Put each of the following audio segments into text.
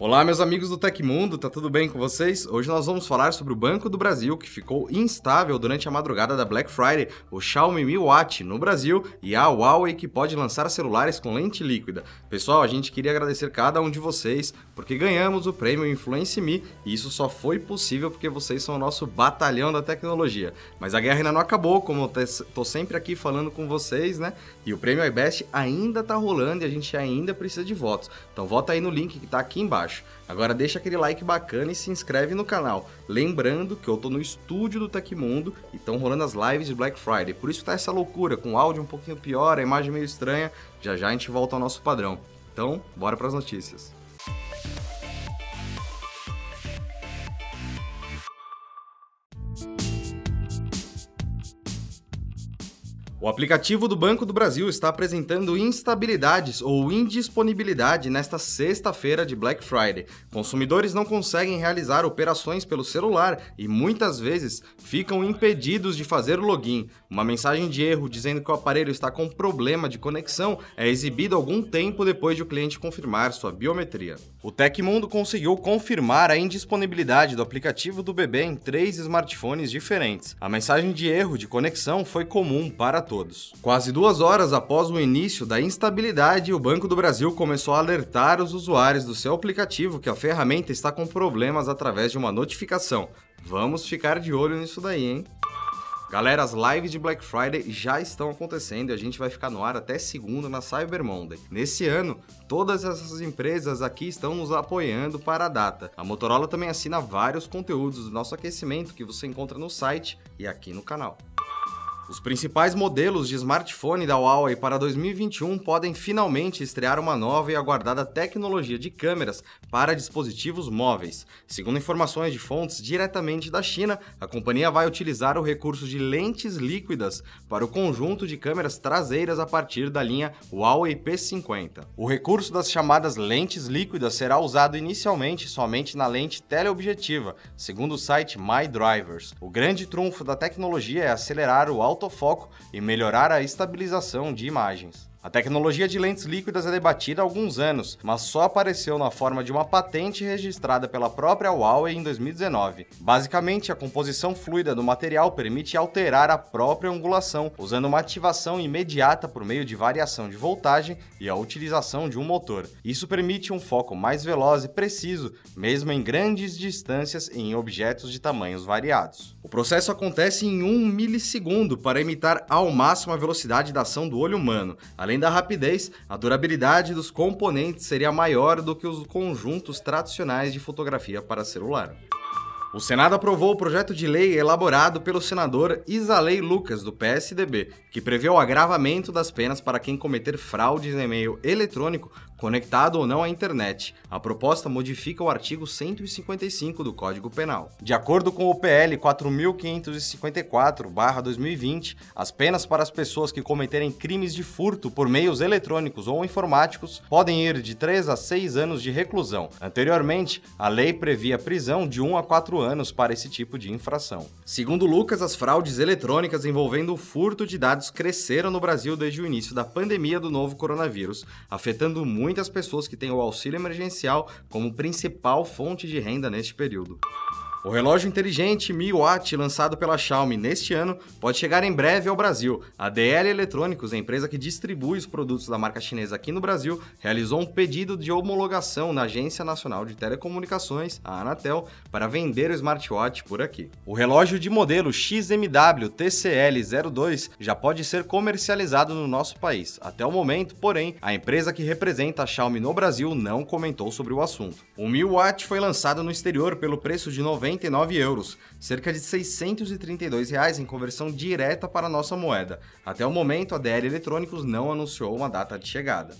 Olá, meus amigos do Tecmundo, tá tudo bem com vocês? Hoje nós vamos falar sobre o Banco do Brasil, que ficou instável durante a madrugada da Black Friday, o Xiaomi Mi Watch no Brasil e a Huawei que pode lançar celulares com lente líquida. Pessoal, a gente queria agradecer cada um de vocês porque ganhamos o prêmio Influence Me e isso só foi possível porque vocês são o nosso batalhão da tecnologia. Mas a guerra ainda não acabou, como eu tô sempre aqui falando com vocês, né? E o prêmio iBest ainda tá rolando e a gente ainda precisa de votos. Então vota aí no link que tá aqui embaixo embaixo. Agora deixa aquele like bacana e se inscreve no canal. Lembrando que eu tô no estúdio do Tecmundo e estão rolando as lives de Black Friday. Por isso tá essa loucura, com o áudio um pouquinho pior, a imagem meio estranha. Já já a gente volta ao nosso padrão. Então, bora para as notícias. O aplicativo do Banco do Brasil está apresentando instabilidades ou indisponibilidade nesta sexta-feira de Black Friday. Consumidores não conseguem realizar operações pelo celular e muitas vezes ficam impedidos de fazer o login. Uma mensagem de erro dizendo que o aparelho está com problema de conexão é exibida algum tempo depois de o cliente confirmar sua biometria. O Tecmundo conseguiu confirmar a indisponibilidade do aplicativo do bebê em três smartphones diferentes. A mensagem de erro de conexão foi comum para todos. Quase duas horas após o início da instabilidade, o Banco do Brasil começou a alertar os usuários do seu aplicativo que a ferramenta está com problemas através de uma notificação. Vamos ficar de olho nisso daí, hein? Galera, as lives de Black Friday já estão acontecendo e a gente vai ficar no ar até segunda na Cyber Monday. Nesse ano, todas essas empresas aqui estão nos apoiando para a data. A Motorola também assina vários conteúdos do nosso aquecimento que você encontra no site e aqui no canal. Os principais modelos de smartphone da Huawei para 2021 podem finalmente estrear uma nova e aguardada tecnologia de câmeras para dispositivos móveis. Segundo informações de fontes diretamente da China, a companhia vai utilizar o recurso de lentes líquidas para o conjunto de câmeras traseiras a partir da linha Huawei P50. O recurso das chamadas lentes líquidas será usado inicialmente somente na lente teleobjetiva, segundo o site MyDrivers. O grande trunfo da tecnologia é acelerar o alto autofoco e melhorar a estabilização de imagens. A tecnologia de lentes líquidas é debatida há alguns anos, mas só apareceu na forma de uma patente registrada pela própria Huawei em 2019. Basicamente, a composição fluida do material permite alterar a própria angulação, usando uma ativação imediata por meio de variação de voltagem e a utilização de um motor. Isso permite um foco mais veloz e preciso, mesmo em grandes distâncias e em objetos de tamanhos variados. O processo acontece em um milissegundo para imitar ao máximo a velocidade da ação do olho humano. Além da rapidez, a durabilidade dos componentes seria maior do que os conjuntos tradicionais de fotografia para celular. O Senado aprovou o projeto de lei elaborado pelo senador Isalei Lucas, do PSDB, que prevê o agravamento das penas para quem cometer fraudes em e-mail eletrônico conectado ou não à internet. A proposta modifica o artigo 155 do Código Penal. De acordo com o PL 4554/2020, as penas para as pessoas que cometerem crimes de furto por meios eletrônicos ou informáticos podem ir de 3 a 6 anos de reclusão. Anteriormente, a lei previa prisão de 1 a 4 anos para esse tipo de infração. Segundo Lucas, as fraudes eletrônicas envolvendo o furto de dados cresceram no Brasil desde o início da pandemia do novo coronavírus, afetando muitas pessoas que têm o auxílio emergencial como principal fonte de renda neste período. O relógio inteligente Mi Watch, lançado pela Xiaomi neste ano, pode chegar em breve ao Brasil. A DL Eletrônicos, a empresa que distribui os produtos da marca chinesa aqui no Brasil, realizou um pedido de homologação na Agência Nacional de Telecomunicações, a Anatel, para vender o smartwatch por aqui. O relógio de modelo XMW TCL02 já pode ser comercializado no nosso país. Até o momento, porém, a empresa que representa a Xiaomi no Brasil não comentou sobre o assunto. O Mi Watch foi lançado no exterior pelo preço de 90 99 euros, cerca de 632 reais em conversão direta para nossa moeda. Até o momento, a DR Eletrônicos não anunciou uma data de chegada.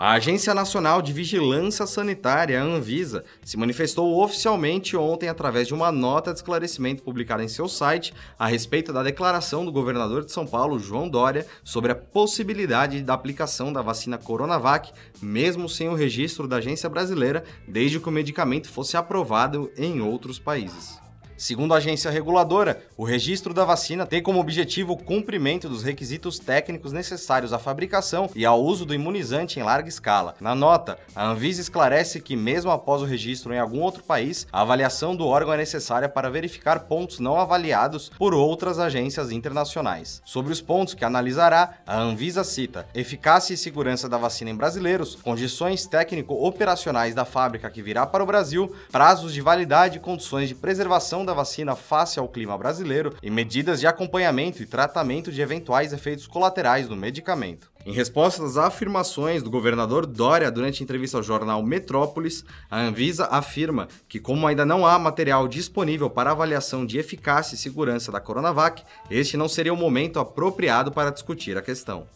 A Agência Nacional de Vigilância Sanitária, a Anvisa, se manifestou oficialmente ontem através de uma nota de esclarecimento publicada em seu site a respeito da declaração do governador de São Paulo, João Dória, sobre a possibilidade da aplicação da vacina Coronavac, mesmo sem o registro da agência brasileira, desde que o medicamento fosse aprovado em outros países. Segundo a agência reguladora, o registro da vacina tem como objetivo o cumprimento dos requisitos técnicos necessários à fabricação e ao uso do imunizante em larga escala. Na nota, a Anvisa esclarece que, mesmo após o registro em algum outro país, a avaliação do órgão é necessária para verificar pontos não avaliados por outras agências internacionais. Sobre os pontos que analisará, a Anvisa cita eficácia e segurança da vacina em brasileiros, condições técnico-operacionais da fábrica que virá para o Brasil, prazos de validade e condições de preservação da vacina face ao clima brasileiro e medidas de acompanhamento e tratamento de eventuais efeitos colaterais do medicamento. Em resposta às afirmações do governador Dória durante entrevista ao jornal Metrópolis, a Anvisa afirma que, como ainda não há material disponível para avaliação de eficácia e segurança da Coronavac, este não seria o momento apropriado para discutir a questão.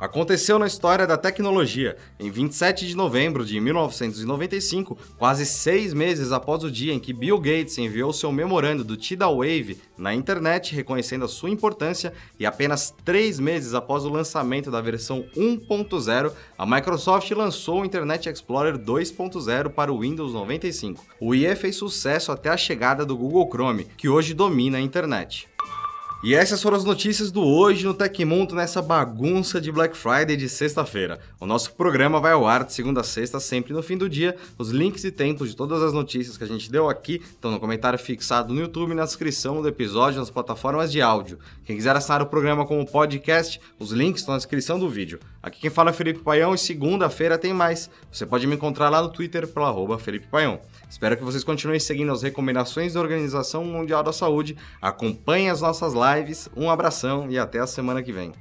Aconteceu na história da tecnologia. Em 27 de novembro de 1995, quase seis meses após o dia em que Bill Gates enviou seu memorando do Tidal Wave na internet, reconhecendo a sua importância, e apenas três meses após o lançamento da versão 1.0, a Microsoft lançou o Internet Explorer 2.0 para o Windows 95. O IE fez sucesso até a chegada do Google Chrome, que hoje domina a internet. E essas foram as notícias do Hoje no Tecmundo nessa bagunça de Black Friday de sexta-feira. O nosso programa vai ao ar de segunda a sexta, sempre no fim do dia. Os links e tempos de todas as notícias que a gente deu aqui estão no comentário fixado no YouTube e na descrição do episódio nas plataformas de áudio. Quem quiser assinar o programa como podcast, os links estão na descrição do vídeo. Aqui quem fala é Felipe Paião e segunda-feira tem mais. Você pode me encontrar lá no Twitter pelo arroba Felipe Paião. Espero que vocês continuem seguindo as recomendações da Organização Mundial da Saúde. Acompanhem as nossas lives. Um abração e até a semana que vem.